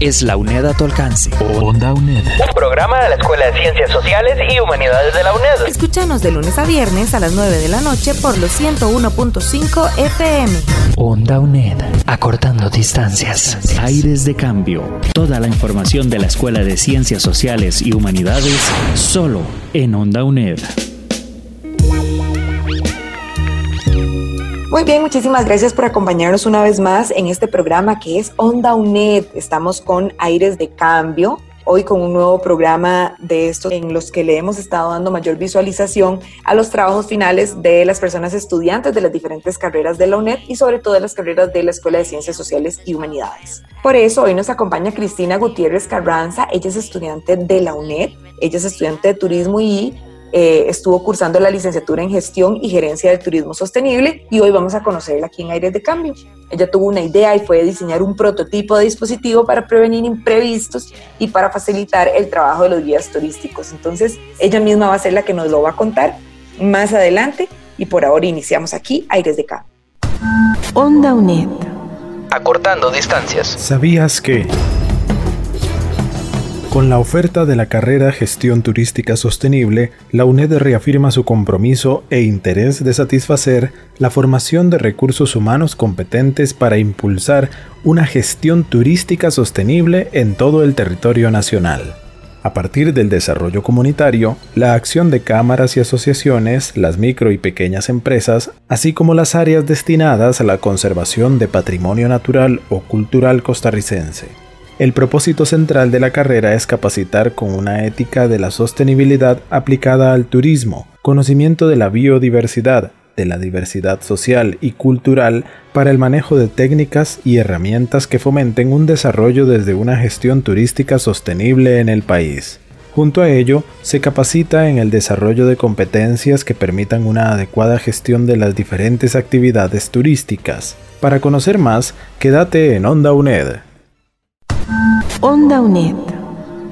es la UNED a tu alcance. Onda UNED. Un programa de la Escuela de Ciencias Sociales y Humanidades de la UNED. Escúchanos de lunes a viernes a las 9 de la noche por los 101.5 FM. Onda UNED. Acortando distancias. Aires de cambio. Toda la información de la Escuela de Ciencias Sociales y Humanidades solo en Onda UNED. Muy bien, muchísimas gracias por acompañarnos una vez más en este programa que es Onda UNED. Estamos con Aires de Cambio, hoy con un nuevo programa de estos en los que le hemos estado dando mayor visualización a los trabajos finales de las personas estudiantes de las diferentes carreras de la UNED y sobre todo de las carreras de la Escuela de Ciencias Sociales y Humanidades. Por eso hoy nos acompaña Cristina Gutiérrez Carranza, ella es estudiante de la UNED, ella es estudiante de turismo y eh, estuvo cursando la licenciatura en gestión y gerencia del turismo sostenible y hoy vamos a conocerla aquí en Aires de Cambio. Ella tuvo una idea y fue diseñar un prototipo de dispositivo para prevenir imprevistos y para facilitar el trabajo de los guías turísticos. Entonces, ella misma va a ser la que nos lo va a contar más adelante y por ahora iniciamos aquí Aires de Cambio. Onda UNED. Acortando distancias. ¿Sabías que... Con la oferta de la carrera Gestión Turística Sostenible, la UNED reafirma su compromiso e interés de satisfacer la formación de recursos humanos competentes para impulsar una gestión turística sostenible en todo el territorio nacional. A partir del desarrollo comunitario, la acción de cámaras y asociaciones, las micro y pequeñas empresas, así como las áreas destinadas a la conservación de patrimonio natural o cultural costarricense. El propósito central de la carrera es capacitar con una ética de la sostenibilidad aplicada al turismo, conocimiento de la biodiversidad, de la diversidad social y cultural para el manejo de técnicas y herramientas que fomenten un desarrollo desde una gestión turística sostenible en el país. Junto a ello, se capacita en el desarrollo de competencias que permitan una adecuada gestión de las diferentes actividades turísticas. Para conocer más, quédate en Onda UNED. Onda UNED.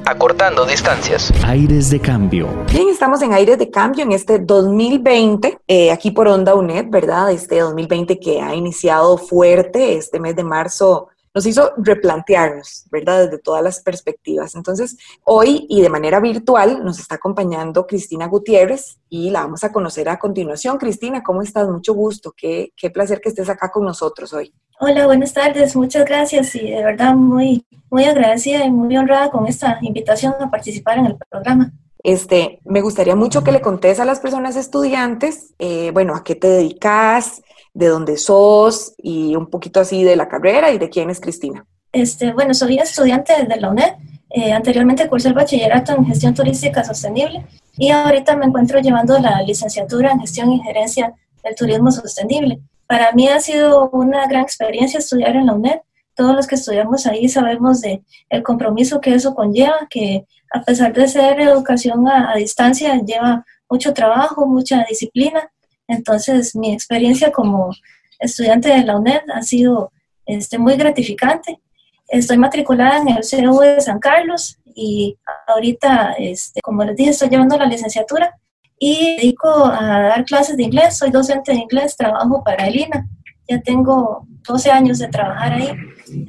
Acortando distancias. Aires de cambio. Bien, estamos en Aires de Cambio en este 2020, eh, aquí por Onda UNED, ¿verdad? Este 2020 que ha iniciado fuerte, este mes de marzo nos hizo replantearnos, ¿verdad? Desde todas las perspectivas. Entonces, hoy y de manera virtual nos está acompañando Cristina Gutiérrez y la vamos a conocer a continuación. Cristina, ¿cómo estás? Mucho gusto. Qué, qué placer que estés acá con nosotros hoy. Hola, buenas tardes. Muchas gracias y de verdad muy, muy agradecida y muy honrada con esta invitación a participar en el programa. Este, me gustaría mucho que le contes a las personas estudiantes, eh, bueno, a qué te dedicas, de dónde sos y un poquito así de la carrera y de quién es Cristina. Este, bueno, soy estudiante de la UNED. Eh, anteriormente cursé el bachillerato en gestión turística sostenible y ahorita me encuentro llevando la licenciatura en gestión y gerencia del turismo sostenible. Para mí ha sido una gran experiencia estudiar en la UNED. Todos los que estudiamos ahí sabemos de el compromiso que eso conlleva, que a pesar de ser educación a, distancia, lleva mucho trabajo, mucha disciplina entonces, mi experiencia como estudiante de la UNED ha sido este, muy gratificante. Estoy matriculada en el CEU de San Carlos y ahorita, este, como les dije, estoy llevando la licenciatura y dedico a dar clases de inglés. Soy docente de inglés, trabajo para el INA. Ya tengo 12 años de trabajar ahí.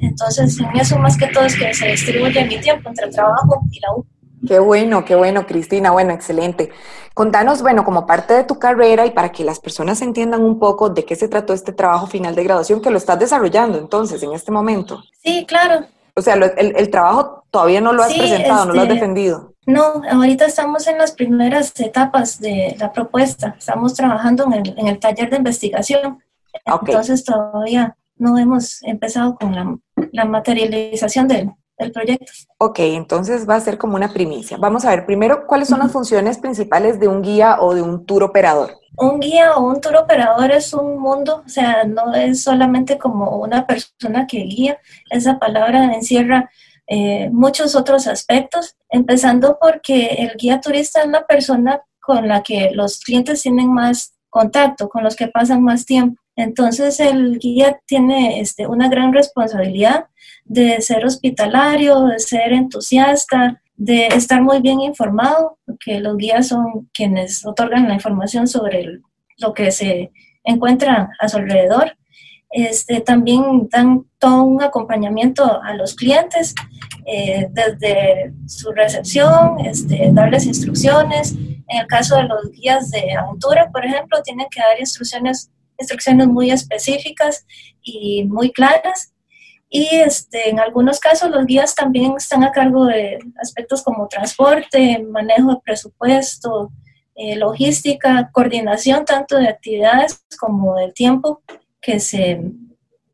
Entonces, en eso más que todo es que se distribuye mi tiempo entre el trabajo y la U. Qué bueno, qué bueno, Cristina. Bueno, excelente. Contanos, bueno, como parte de tu carrera y para que las personas entiendan un poco de qué se trató este trabajo final de graduación que lo estás desarrollando entonces en este momento. Sí, claro. O sea, el, el, trabajo todavía no lo has presentado, no lo has este, defendido. No, ahorita estamos en las primeras etapas de la propuesta. Estamos trabajando en el, en el taller de investigación. Okay. Entonces todavía no hemos empezado con la, la materialización del, del proyecto. Ok, entonces va a ser como una primicia. Vamos a ver primero cuáles son las funciones principales de un guía o de un tour operador. Un guía o un tour operador es un mundo, o sea, no es solamente como una persona que guía, esa palabra encierra eh, muchos otros aspectos, empezando porque el guía turista es la persona con la que los clientes tienen más contacto, con los que pasan más tiempo. Entonces el guía tiene este, una gran responsabilidad de ser hospitalario, de ser entusiasta, de estar muy bien informado, porque los guías son quienes otorgan la información sobre lo que se encuentra a su alrededor. Este, también dan todo un acompañamiento a los clientes, eh, desde su recepción, este, darles instrucciones. En el caso de los guías de aventura, por ejemplo, tienen que dar instrucciones, instrucciones muy específicas y muy claras. Y este, en algunos casos los guías también están a cargo de aspectos como transporte, manejo de presupuesto, eh, logística, coordinación tanto de actividades como del tiempo que se,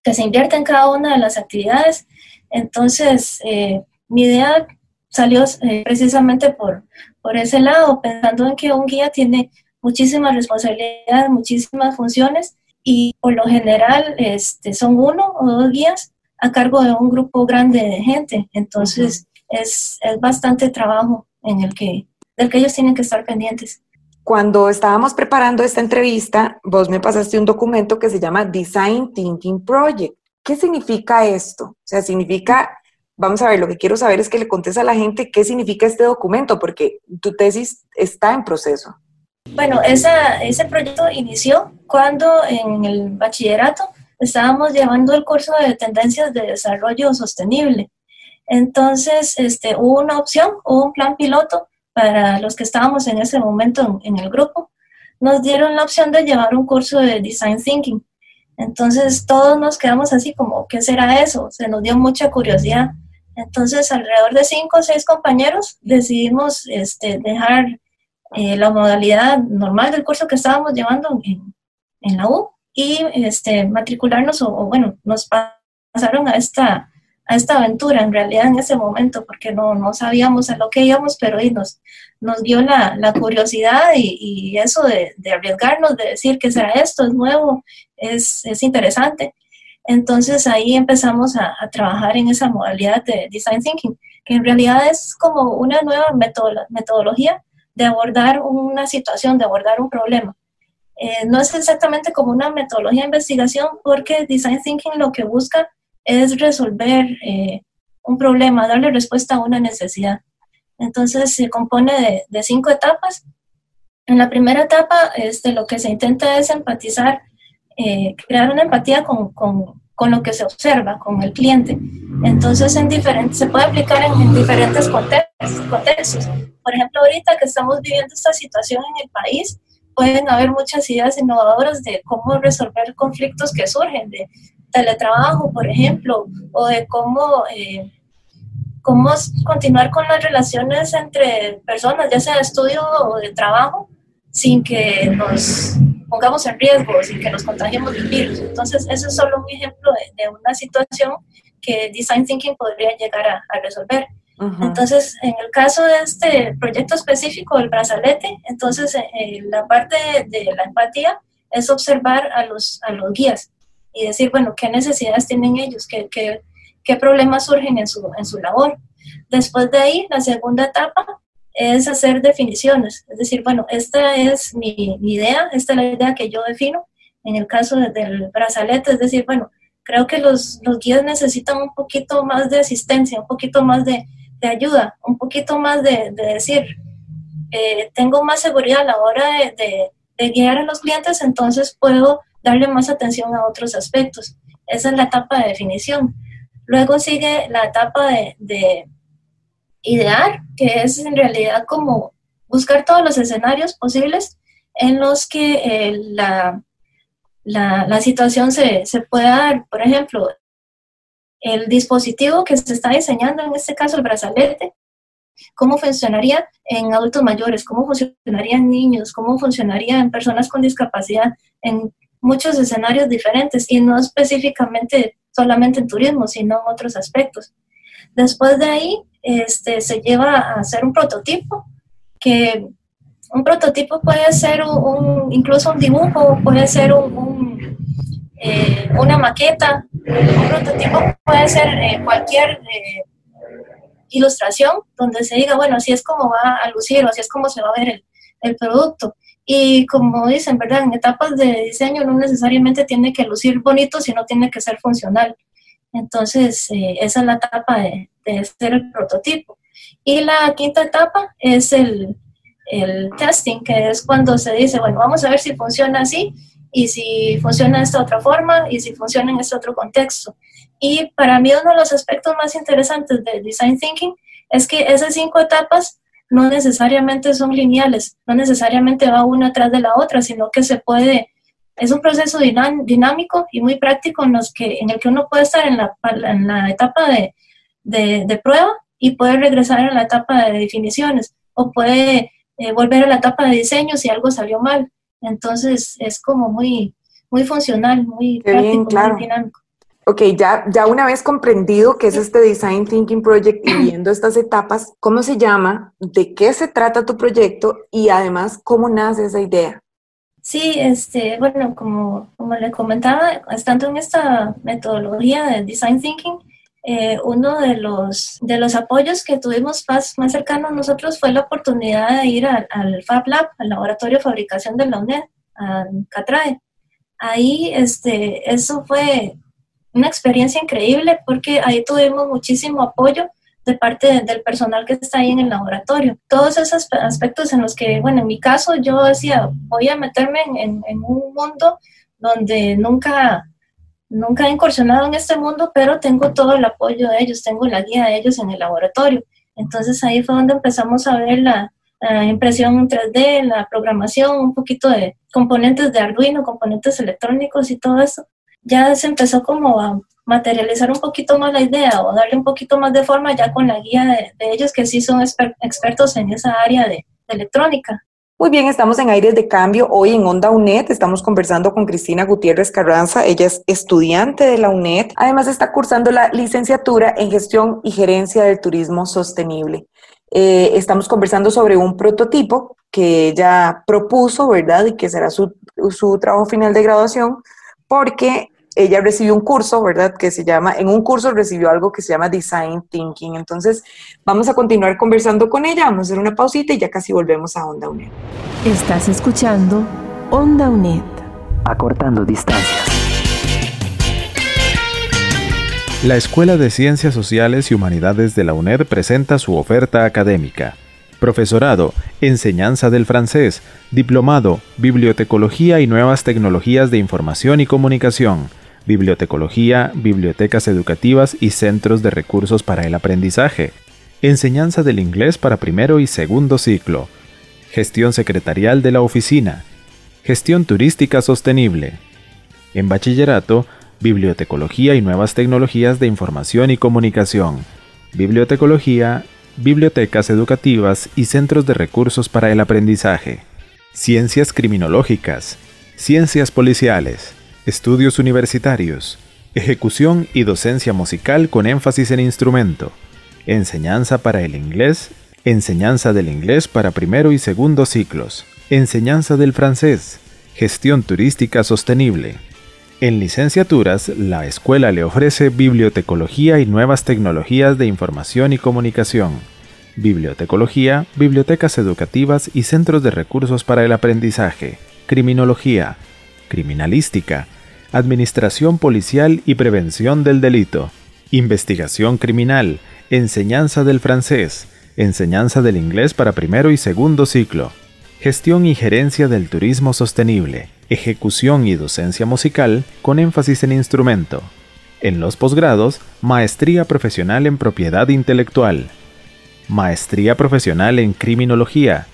que se invierte en cada una de las actividades. Entonces, eh, mi idea salió eh, precisamente por, por ese lado, pensando en que un guía tiene muchísimas responsabilidades, muchísimas funciones y por lo general este, son uno o dos guías a cargo de un grupo grande de gente. Entonces, es, es, bastante trabajo en el que, del que ellos tienen que estar pendientes. Cuando estábamos preparando esta entrevista, vos me pasaste un documento que se llama Design Thinking Project. ¿Qué significa esto? O sea, significa, vamos a ver, lo que quiero saber es que le contes a la gente qué significa este documento, porque tu tesis está en proceso. Bueno, esa, ese proyecto inició cuando en el bachillerato estábamos llevando el curso de tendencias de desarrollo sostenible. Entonces, este, hubo una opción, hubo un plan piloto para los que estábamos en ese momento en, el grupo, nos dieron la opción de llevar un curso de Design Thinking. Entonces todos nos quedamos así como, ¿qué será eso? Se nos dio mucha curiosidad. Entonces alrededor de cinco o seis compañeros decidimos este, dejar eh, la modalidad normal del curso que estábamos llevando en, en la U y este, matricularnos o, bueno, nos pasaron a esta a esta aventura en realidad en ese momento, porque no, no sabíamos a lo que íbamos, pero ahí nos, nos dio la, la curiosidad y, y eso de, de, arriesgarnos, de decir que será esto, es nuevo, es, es interesante. Entonces ahí empezamos a, a, trabajar en esa modalidad de Design Thinking, que en realidad es como una nueva metodología de abordar una situación, de abordar un problema. Eh, no es exactamente como una metodología de investigación porque Design Thinking lo que busca es resolver eh, un problema, darle respuesta a una necesidad. Entonces se compone de, cinco etapas. En la primera etapa, este, lo que se intenta es empatizar, eh, crear una empatía con, con, con, lo que se observa, con el cliente. Entonces, en diferentes, se puede aplicar en, en diferentes contextos. Por ejemplo, ahorita que estamos viviendo esta situación en el país, pueden haber muchas ideas innovadoras de cómo resolver conflictos que surgen, de teletrabajo, por ejemplo, o de cómo, eh, cómo continuar con las relaciones entre personas, ya sea de estudio o de trabajo, sin que nos pongamos en riesgo, sin que nos contagiemos del virus. Entonces, eso es solo un ejemplo de, una situación que Design Thinking podría llegar a, resolver. Entonces, en el caso de este proyecto específico del brazalete, entonces eh, la parte de, la empatía es observar a los, a los guías y decir, bueno, qué necesidades tienen ellos, qué, qué, qué problemas surgen en su, en su labor. Después de ahí, la segunda etapa es hacer definiciones, es decir, bueno, esta es mi, idea, esta es la idea que yo defino. En el caso del brazalete, es decir, bueno, creo que los, los guías necesitan un poquito más de asistencia, un poquito más de, de ayuda, un poquito más de, de decir, eh, tengo más seguridad a la hora de, de, de, guiar a los clientes, entonces puedo darle más atención a otros aspectos. Esa es la etapa de definición. Luego sigue la etapa de, idear, que es en realidad como buscar todos los escenarios posibles en los que eh, la, la, situación se, se pueda dar. Por ejemplo, el dispositivo que se está diseñando, en este caso el brazalete, cómo funcionaría en adultos mayores, cómo funcionaría en niños, cómo funcionaría en personas con discapacidad, en muchos escenarios diferentes y no específicamente solamente en turismo, sino en otros aspectos. Después de ahí, este, se lleva a hacer un prototipo, que un prototipo puede ser un, incluso un dibujo, puede ser un, eh, una maqueta, un prototipo puede ser eh, cualquier, eh, ilustración donde se diga, bueno, así es como va a lucir o así es como se va a ver el, el producto. Y como dicen, ¿verdad? En etapas de diseño no necesariamente tiene que lucir bonito, sino tiene que ser funcional. Entonces, eh, esa es la etapa de, de ser el prototipo. Y la quinta etapa es el, el testing, que es cuando se dice, bueno, vamos a ver si funciona así y si funciona de esta otra forma y si funciona en este otro contexto. Y para mí uno de los aspectos más interesantes del design thinking es que esas cinco etapas no necesariamente son lineales, no necesariamente va una atrás de la otra, sino que se puede, es un proceso dinámico y muy práctico en, los que, en el que uno puede estar en la, en la etapa de, de, de, prueba y puede regresar a la etapa de definiciones o puede eh, volver a la etapa de diseño si algo salió mal. Entonces es como muy, muy funcional, muy práctico, muy dinámico. Ok, ya, ya una vez comprendido qué es este Design Thinking Project y viendo estas etapas, ¿cómo se llama? ¿De qué se trata tu proyecto? Y además, ¿cómo nace esa idea? Sí, este, bueno, como, como le comentaba, estando en esta metodología de Design Thinking, eh, uno de los, de los apoyos que tuvimos más, más cercanos a nosotros fue la oportunidad de ir al, al Fab Lab, al laboratorio de fabricación de la UNED, a Catrae. Ahí, este, eso fue una experiencia increíble porque ahí tuvimos muchísimo apoyo de parte del personal que está ahí en el laboratorio. Todos esos aspectos en los que, bueno, en mi caso yo decía, voy a meterme en, en un mundo donde nunca Nunca he incursionado en este mundo, pero tengo todo el apoyo de ellos, tengo la guía de ellos en el laboratorio. Entonces ahí fue donde empezamos a ver la, impresión en 3D, la programación, un poquito de componentes de Arduino, componentes electrónicos y todo eso. Ya se empezó como a materializar un poquito más la idea o darle un poquito más de forma ya con la guía de, ellos que sí son expertos en esa área de electrónica. Muy bien, estamos en Aires de Cambio. Hoy en Onda UNED estamos conversando con Cristina Gutiérrez Carranza. Ella es estudiante de la UNED. Además está cursando la licenciatura en Gestión y Gerencia del Turismo Sostenible. Eh, estamos conversando sobre un prototipo que ella propuso, ¿verdad? Y que será su, su trabajo final de graduación, porque ella recibió un curso, ¿verdad? Que se llama, en un curso recibió algo que se llama Design Thinking. Entonces, vamos a continuar conversando con ella, vamos a hacer una pausita y ya casi volvemos a Onda UNED. Estás escuchando Onda UNED. Acortando distancias. La Escuela de Ciencias Sociales y Humanidades de la UNED presenta su oferta académica. Profesorado, Enseñanza del francés, Diplomado, Bibliotecología y Nuevas Tecnologías de Información y Comunicación bibliotecología, bibliotecas educativas y centros de recursos para el aprendizaje, enseñanza del inglés para primero y segundo ciclo, gestión secretarial de la oficina, gestión turística sostenible. En bachillerato, bibliotecología y nuevas tecnologías de información y comunicación, bibliotecología, bibliotecas educativas y centros de recursos para el aprendizaje, ciencias criminológicas, ciencias policiales, estudios universitarios, ejecución y docencia musical con énfasis en instrumento, enseñanza para el inglés, enseñanza del inglés para primero y segundo ciclos, enseñanza del francés, gestión turística sostenible. En licenciaturas, la escuela le ofrece bibliotecología y nuevas tecnologías de información y comunicación, bibliotecología, bibliotecas educativas y centros de recursos para el aprendizaje, criminología, criminalística, administración policial y prevención del delito, investigación criminal, enseñanza del francés, enseñanza del inglés para primero y segundo ciclo, gestión y gerencia del turismo sostenible, ejecución y docencia musical con énfasis en instrumento. En los posgrados, maestría profesional en propiedad intelectual, maestría profesional en criminología,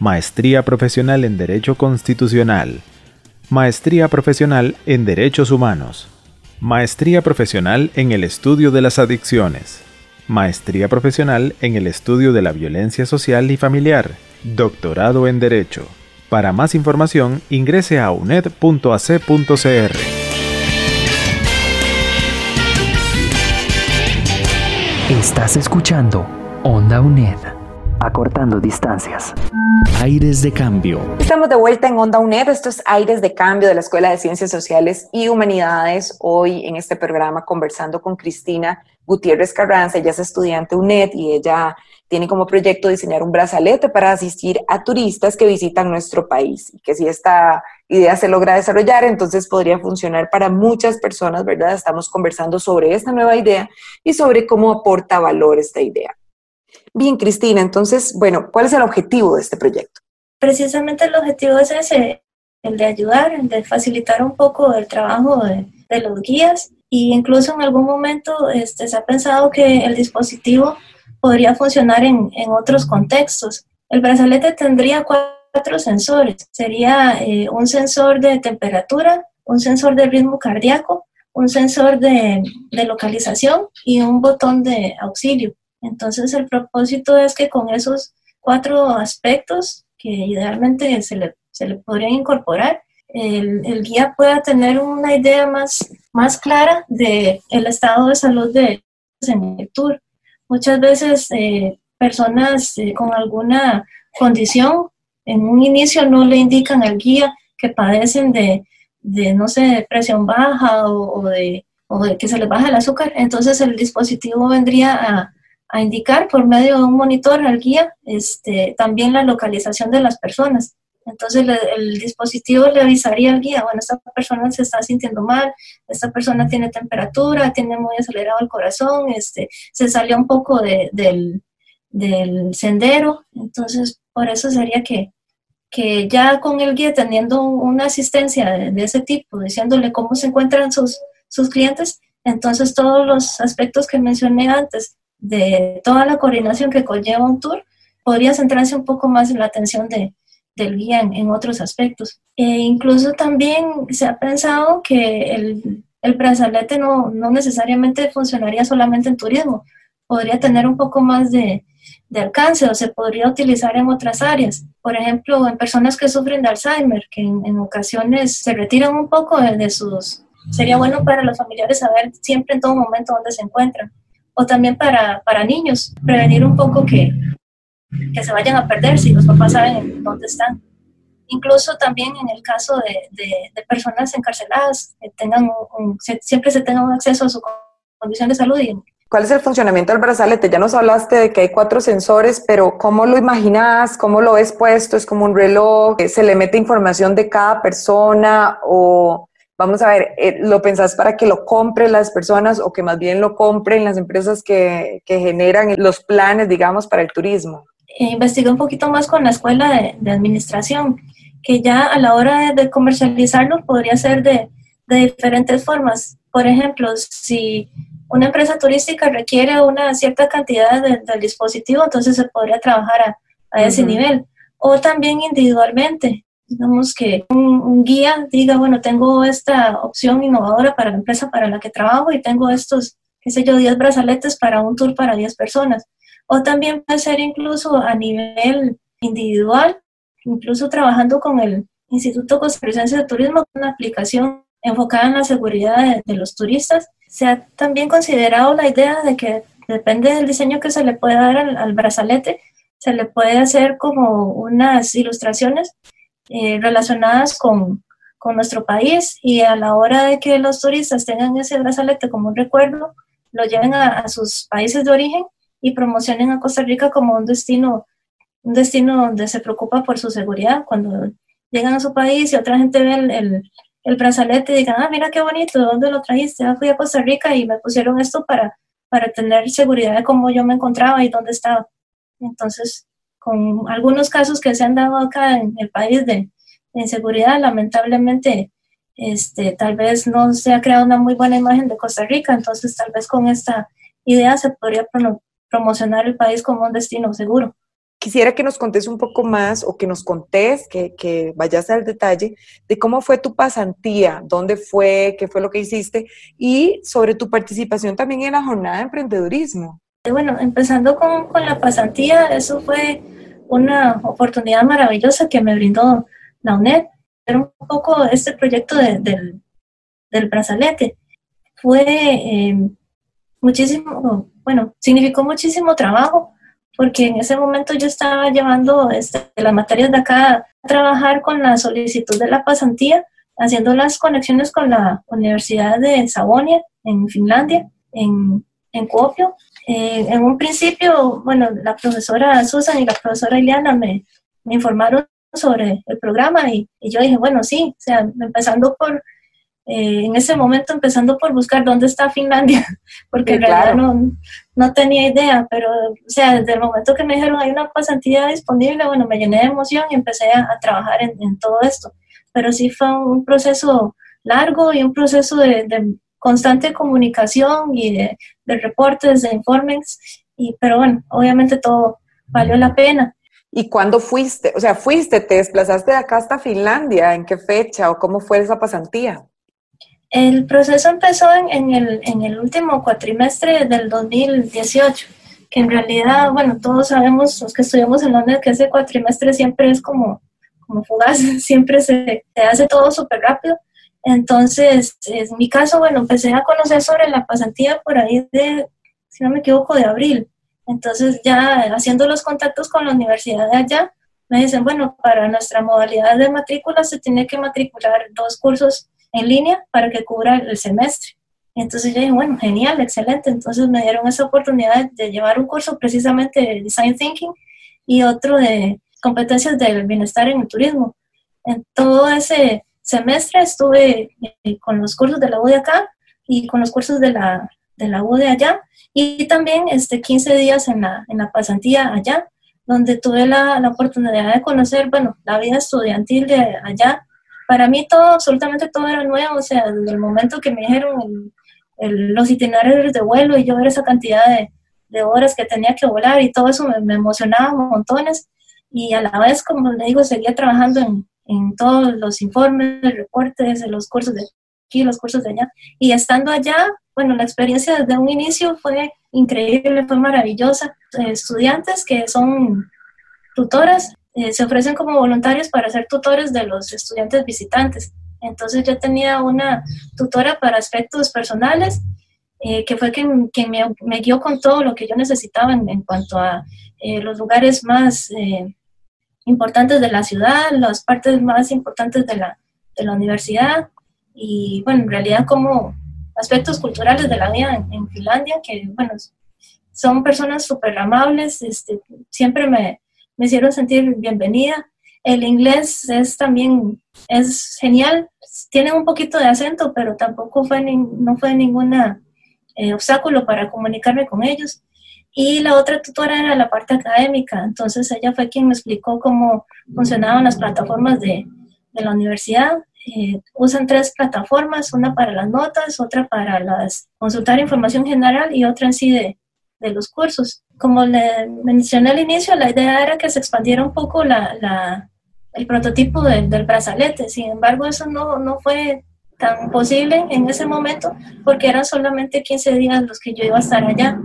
maestría profesional en derecho constitucional, Maestría Profesional en Derechos Humanos. Maestría Profesional en el Estudio de las Adicciones. Maestría Profesional en el Estudio de la Violencia Social y Familiar. Doctorado en Derecho. Para más información, ingrese a uned.ac.cr. Estás escuchando Onda UNED. Acortando distancias. Aires de cambio. Estamos de vuelta en Onda UNED. Esto es Aires de Cambio de la Escuela de Ciencias Sociales y Humanidades. Hoy en este programa conversando con Cristina Gutiérrez Carranza. Ella es estudiante UNED y ella tiene como proyecto diseñar un brazalete para asistir a turistas que visitan nuestro país. Y que si esta idea se logra desarrollar, entonces podría funcionar para muchas personas, ¿verdad? Estamos conversando sobre esta nueva idea y sobre cómo aporta valor esta idea. Bien, Cristina, entonces, bueno, ¿cuál es el objetivo de este proyecto? Precisamente el objetivo es ese, el de ayudar, el de facilitar un poco el trabajo de, los guías y incluso en algún momento este, se ha pensado que el dispositivo podría funcionar en, otros contextos. El brazalete tendría cuatro sensores. Sería eh, un sensor de temperatura, un sensor de ritmo cardíaco, un sensor de localización y un botón de auxilio. Entonces el propósito es que con esos cuatro aspectos que idealmente se le, se le podrían incorporar, el, guía pueda tener una idea más, más clara del el estado de salud de en el tour. Muchas veces eh, personas eh, con alguna condición en un inicio no le indican al guía que padecen de, de no sé, presión baja o, de, o de que se les baja el azúcar, entonces el dispositivo vendría a, a indicar por medio de un monitor al guía este, también la localización de las personas. Entonces el dispositivo le avisaría al guía, bueno, esta persona se está sintiendo mal, esta persona tiene temperatura, tiene muy acelerado el corazón, este, se salió un poco del, sendero. Entonces, por eso sería que, que ya con el guía teniendo una asistencia de, ese tipo, diciéndole cómo se encuentran sus, sus clientes, entonces todos los aspectos que mencioné antes, de toda la coordinación que conlleva un tour, podría centrarse un poco más en la atención de, del guía en, otros aspectos. E incluso también se ha pensado que el, el brazalete no, no, necesariamente funcionaría solamente en turismo, podría tener un poco más de, de, alcance o se podría utilizar en otras áreas. Por ejemplo, en personas que sufren de Alzheimer, que en, ocasiones se retiran un poco de, de sus... Sería bueno para los familiares saber siempre en todo momento dónde se encuentran o también para, para niños, prevenir un poco que, que se vayan a perder si los papás saben dónde están. Incluso también en el caso de, de, personas encarceladas, que tengan siempre se tenga un acceso a su condición de salud. Y, ¿Cuál es el funcionamiento del brazalete? Ya nos hablaste de que hay cuatro sensores, pero ¿cómo lo imaginas? ¿Cómo lo ves puesto? ¿Es como un reloj? ¿Se le mete información de cada persona? ¿O Vamos a ver, eh, ¿lo pensás para que lo compren las personas o que más bien lo compren las empresas que, que generan los planes, digamos, para el turismo? Investigué un poquito más con la escuela de, de administración, que ya a la hora de, comercializarlo podría ser de, de, diferentes formas. Por ejemplo, si una empresa turística requiere una cierta cantidad del dispositivo, entonces se podría trabajar a, a ese nivel. O también individualmente, digamos que un, guía diga, bueno, tengo esta opción innovadora para la empresa para la que trabajo y tengo estos, qué sé yo, 10 brazaletes para un tour para 10 personas. O también puede ser incluso a nivel individual, incluso trabajando con el Instituto Costarricense de Turismo, una aplicación enfocada en la seguridad de, los turistas. Se ha también considerado la idea de que depende del diseño que se le pueda dar al brazalete, se le puede hacer como unas ilustraciones eh, relacionadas con, con, nuestro país y a la hora de que los turistas tengan ese brazalete como un recuerdo, lo lleven a, sus países de origen y promocionen a Costa Rica como un destino, un destino donde se preocupa por su seguridad. Cuando llegan a su país y otra gente ve el, el, brazalete y digan, ah, mira qué bonito, ¿de dónde lo trajiste? Ah, fui a Costa Rica y me pusieron esto para, para tener seguridad de cómo yo me encontraba y dónde estaba. Entonces, con algunos casos que se han dado acá en el país de, inseguridad, lamentablemente, este, tal vez no se ha creado una muy buena imagen de Costa Rica, entonces tal vez con esta idea se podría promocionar el país como un destino seguro. Quisiera que nos contes un poco más o que nos contés, que, que vayas al detalle de cómo fue tu pasantía, dónde fue, qué fue lo que hiciste y sobre tu participación también en la jornada de emprendedurismo. Bueno, empezando con, con la pasantía, eso fue una oportunidad maravillosa que me brindó la UNED. Era un poco este proyecto del, del brazalete. Fue eh, muchísimo, bueno, significó muchísimo trabajo porque en ese momento yo estaba llevando este, las materias de acá a trabajar con la solicitud de la pasantía, haciendo las conexiones con la Universidad de Savonia en Finlandia, en, en Kuopio. Eh, en un principio, bueno, la profesora Susan y la profesora Ileana me, me informaron sobre el programa y, y, yo dije, bueno, sí, o sea, empezando por eh, en ese momento empezando por buscar dónde está Finlandia, porque en realidad no, no, tenía idea, pero o sea, desde el momento que me dijeron hay una pasantía disponible, bueno, me llené de emoción y empecé a, trabajar en, en, todo esto. Pero sí fue un proceso largo y un proceso de, de constante comunicación y de, de, reportes, de informes, y, pero bueno, obviamente todo valió la pena. ¿Y cuándo fuiste? O sea, fuiste, te desplazaste de acá hasta Finlandia, ¿en qué fecha o cómo fue esa pasantía? El proceso empezó en, el, en el último cuatrimestre del 2018, que en realidad, bueno, todos sabemos, los que estudiamos en Londres, que ese cuatrimestre siempre es como, como fugaz, siempre se, se hace todo súper rápido. Entonces, en mi caso, bueno, empecé a conocer sobre la pasantía por ahí de, si no me equivoco, de abril. Entonces, ya haciendo los contactos con la universidad de allá, me dicen, bueno, para nuestra modalidad de matrícula se tiene que matricular dos cursos en línea para que cubra el semestre. Entonces yo dije, bueno, genial, excelente. Entonces me dieron esa oportunidad de llevar un curso precisamente de Design Thinking y otro de competencias del bienestar en el turismo. En todo ese semestre estuve eh, con los cursos de la U de acá y con los cursos de la, de la U de allá y también este, 15 días en la, en la pasantía allá, donde tuve la, la oportunidad de conocer, bueno, la vida estudiantil de allá. Para mí todo, absolutamente todo era nuevo, o sea, desde el momento que me dijeron los itinerarios de vuelo y yo ver esa cantidad de, horas que tenía que volar y todo eso me, emocionaba montones y a la vez, como le digo, seguía trabajando en, en todos los informes, reportes, en los cursos de aquí, los cursos de allá. Y estando allá, bueno, la experiencia desde un inicio fue increíble, fue maravillosa. Estudiantes que son tutoras eh, se ofrecen como voluntarios para ser tutores de los estudiantes visitantes. Entonces yo tenía una tutora para aspectos personales, eh, que fue quien, me, guió con todo lo que yo necesitaba en, cuanto a eh, los lugares más importantes de la ciudad, las partes más importantes de la, de la universidad y bueno, en realidad como aspectos culturales de la vida en, Finlandia, que bueno, son personas súper amables, este, siempre me, me hicieron sentir bienvenida. El inglés es también, es genial, tiene un poquito de acento, pero tampoco fue, no fue ningún eh, obstáculo para comunicarme con ellos. Y la otra tutora era la parte académica, entonces ella fue quien me explicó cómo funcionaban las plataformas de, de la universidad. Eh, usan tres plataformas, una para las notas, otra para las consultar información general y otra en sí de, de los cursos. Como le mencioné al inicio, la idea era que se expandiera un poco la, el prototipo del brazalete. Sin embargo, eso no, no fue tan posible en ese momento porque eran solamente 15 días los que yo iba a estar allá.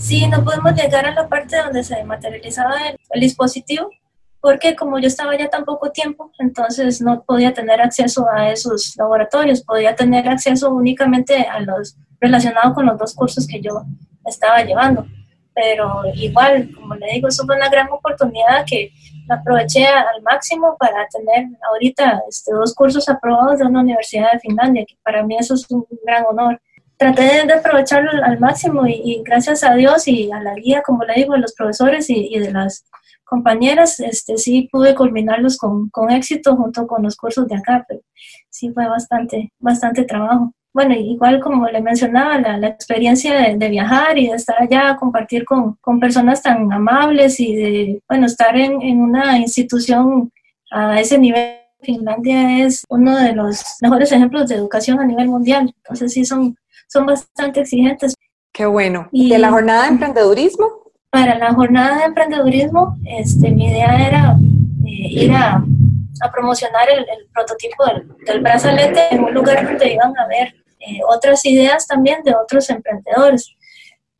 Sí, no podemos llegar a la parte donde se materializaba el, dispositivo porque como yo estaba allá tan poco tiempo, entonces no podía tener acceso a esos laboratorios, podía tener acceso únicamente a los relacionados con los dos cursos que yo estaba llevando. Pero igual, como le digo, eso fue una gran oportunidad que aproveché al máximo para tener ahorita este, dos cursos aprobados de una universidad de Finlandia, que para mí eso es un gran honor. Traté de aprovecharlo al máximo y, gracias a Dios y a la guía, como le digo, de los profesores y, de las compañeras, este, sí pude culminarlos con, con éxito junto con los cursos de acá, pero sí fue bastante, bastante trabajo bueno, igual como le mencionaba, la, experiencia de, viajar y de estar allá, compartir con, con, personas tan amables y de, bueno, estar en, en, una institución a ese nivel. Finlandia es uno de los mejores ejemplos de educación a nivel mundial, entonces sí son, son bastante exigentes. Qué bueno. ¿Y de la jornada de emprendedurismo? Para la jornada de emprendedurismo, este, mi idea era eh, ir a, a promocionar el, el prototipo del, del, brazalete en un lugar donde iban a ver eh, otras ideas también de otros emprendedores.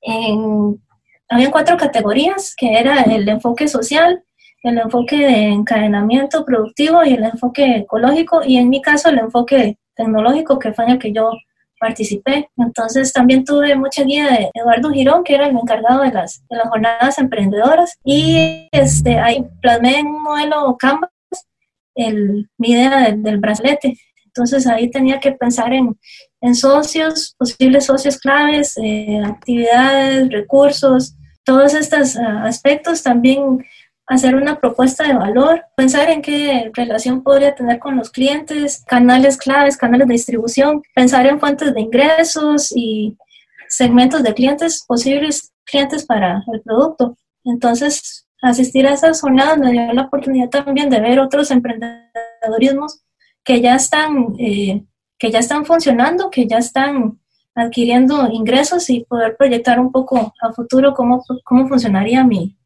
En, había cuatro categorías, que era el enfoque social, el enfoque de encadenamiento productivo y el enfoque ecológico, y en mi caso el enfoque tecnológico, que fue en el que yo participé. Entonces también tuve mucha guía de Eduardo Girón, que era el encargado de las, de las jornadas emprendedoras, y este, ahí plasmé en un modelo Canvas el, mi idea del, brazalete. Entonces ahí tenía que pensar en, en socios, posibles socios claves, eh, actividades, recursos, todos estos ah, aspectos también hacer una propuesta de valor, pensar en qué relación podría tener con los clientes, canales claves, canales de distribución, pensar en fuentes de ingresos y segmentos de clientes, posibles clientes para el producto. Entonces, asistir a esas jornadas me dio la oportunidad también de ver otros emprendedorismos que ya están, eh, que ya están funcionando, que ya están adquiriendo ingresos y poder proyectar un poco a futuro cómo, cómo funcionaría mi,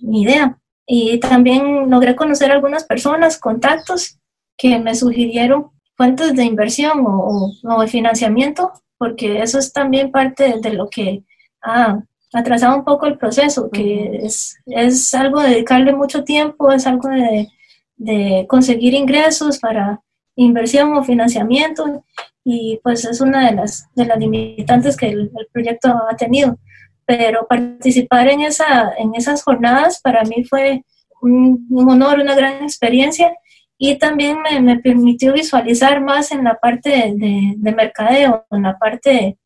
mi idea. Y también logré conocer algunas personas, contactos, que me sugirieron fuentes de inversión o, o, de financiamiento, porque eso es también parte de lo que ha atrasado un poco el proceso, que es, es algo de dedicarle mucho tiempo, es algo de, de conseguir ingresos para inversión o financiamiento y pues es una de las, de las limitantes que el, el proyecto ha tenido pero participar en, esa, en esas jornadas para mí fue un, honor, una gran experiencia y también me, me, permitió visualizar más en la parte de, de, mercadeo, en la parte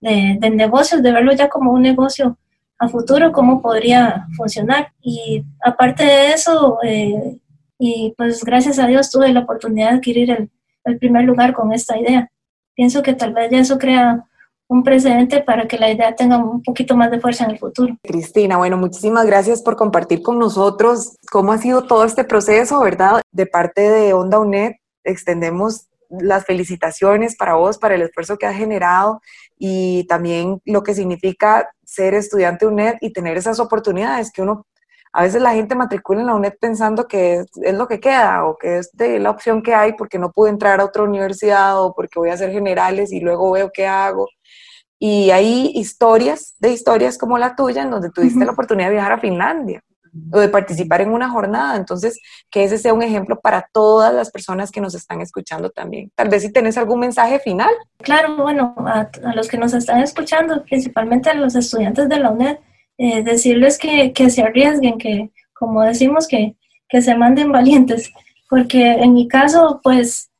de, de, negocios, de verlo ya como un negocio a futuro, cómo podría funcionar. Y aparte de eso, eh, y pues gracias a Dios tuve la oportunidad de adquirir el, el primer lugar con esta idea. Pienso que tal vez ya eso crea un precedente para que la idea tenga un poquito más de fuerza en el futuro. Cristina, bueno, muchísimas gracias por compartir con nosotros cómo ha sido todo este proceso, ¿verdad? De parte de Onda UNED, extendemos las felicitaciones para vos, para el esfuerzo que has generado y también lo que significa ser estudiante UNED y tener esas oportunidades que uno, a veces la gente matricula en la UNED pensando que es, lo que queda o que es de la opción que hay porque no pude entrar a otra universidad o porque voy a hacer generales y luego veo qué hago y hay historias de historias como la tuya en donde tuviste la oportunidad de viajar a Finlandia o de participar en una jornada. Entonces, que ese sea un ejemplo para todas las personas que nos están escuchando también. Tal vez si tenés algún mensaje final. Claro, bueno, a, los que nos están escuchando, principalmente a los estudiantes de la UNED, eh, decirles que, que, se arriesguen, que como decimos, que, que se manden valientes, porque en mi caso, pues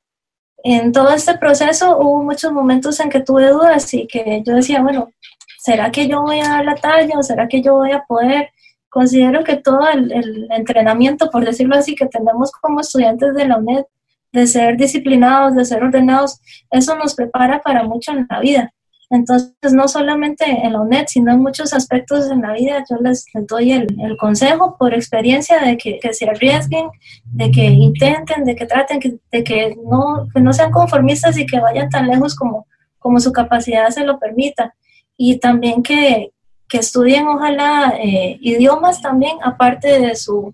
en todo este proceso hubo muchos momentos en que tuve dudas y que yo decía, bueno, ¿será que yo voy a dar la talla o será que yo voy a poder? Considero que todo el, el entrenamiento, por decirlo así, que tenemos como estudiantes de la UNED, de ser disciplinados, de ser ordenados, eso nos prepara para mucho en la vida. Entonces, no solamente en la UNED, sino en muchos aspectos en la vida, yo les, doy el, consejo por experiencia de que, que, se arriesguen, de que intenten, de que traten, de que no, que no sean conformistas y que vayan tan lejos como, como su capacidad se lo permita. Y también que, que estudien, ojalá, eh, idiomas también, aparte de su,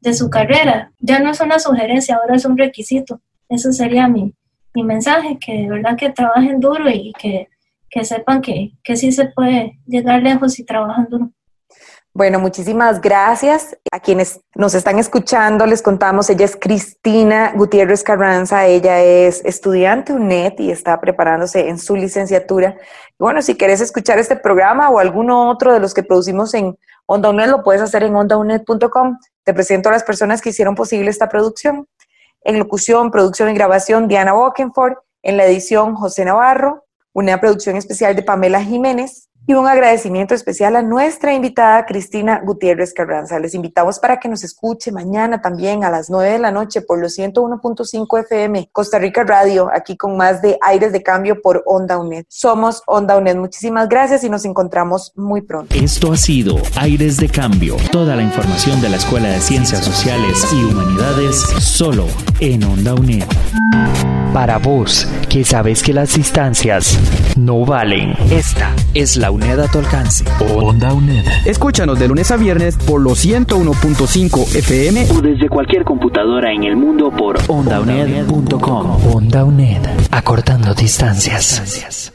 de su carrera. Ya no es una sugerencia, ahora es un requisito. Eso sería mi, mi mensaje, que de verdad que trabajen duro y que que sepan que, que sí se puede llegar lejos y trabajando. Bueno, muchísimas gracias a quienes nos están escuchando. Les contamos, ella es Cristina Gutiérrez Carranza, ella es estudiante UNED y está preparándose en su licenciatura. bueno, si quieres escuchar este programa o alguno otro de los que producimos en Onda UNED, lo puedes hacer en ondaunet.com. Te presento a las personas que hicieron posible esta producción. En locución, producción y grabación, Diana Walkenford. En la edición, José Navarro una producción especial de Pamela Jiménez y un agradecimiento especial a nuestra invitada Cristina Gutiérrez Carranza. Les invitamos para que nos escuche mañana también a las 9 de la noche por los 101.5 FM Costa Rica Radio, aquí con más de Aires de Cambio por Onda UNED. Somos Onda UNED. Muchísimas gracias y nos encontramos muy pronto. Esto ha sido Aires de Cambio. Toda la información de la Escuela de Ciencias Sociales y Humanidades solo en Onda UNED. Para vos, que sabes que las distancias no valen. Esta es la UNED a tu alcance. Onda UNED. Escúchanos de lunes a viernes por los 101.5 FM o desde cualquier computadora en el mundo por ondauned.com. Onda UNED, acortando distancias.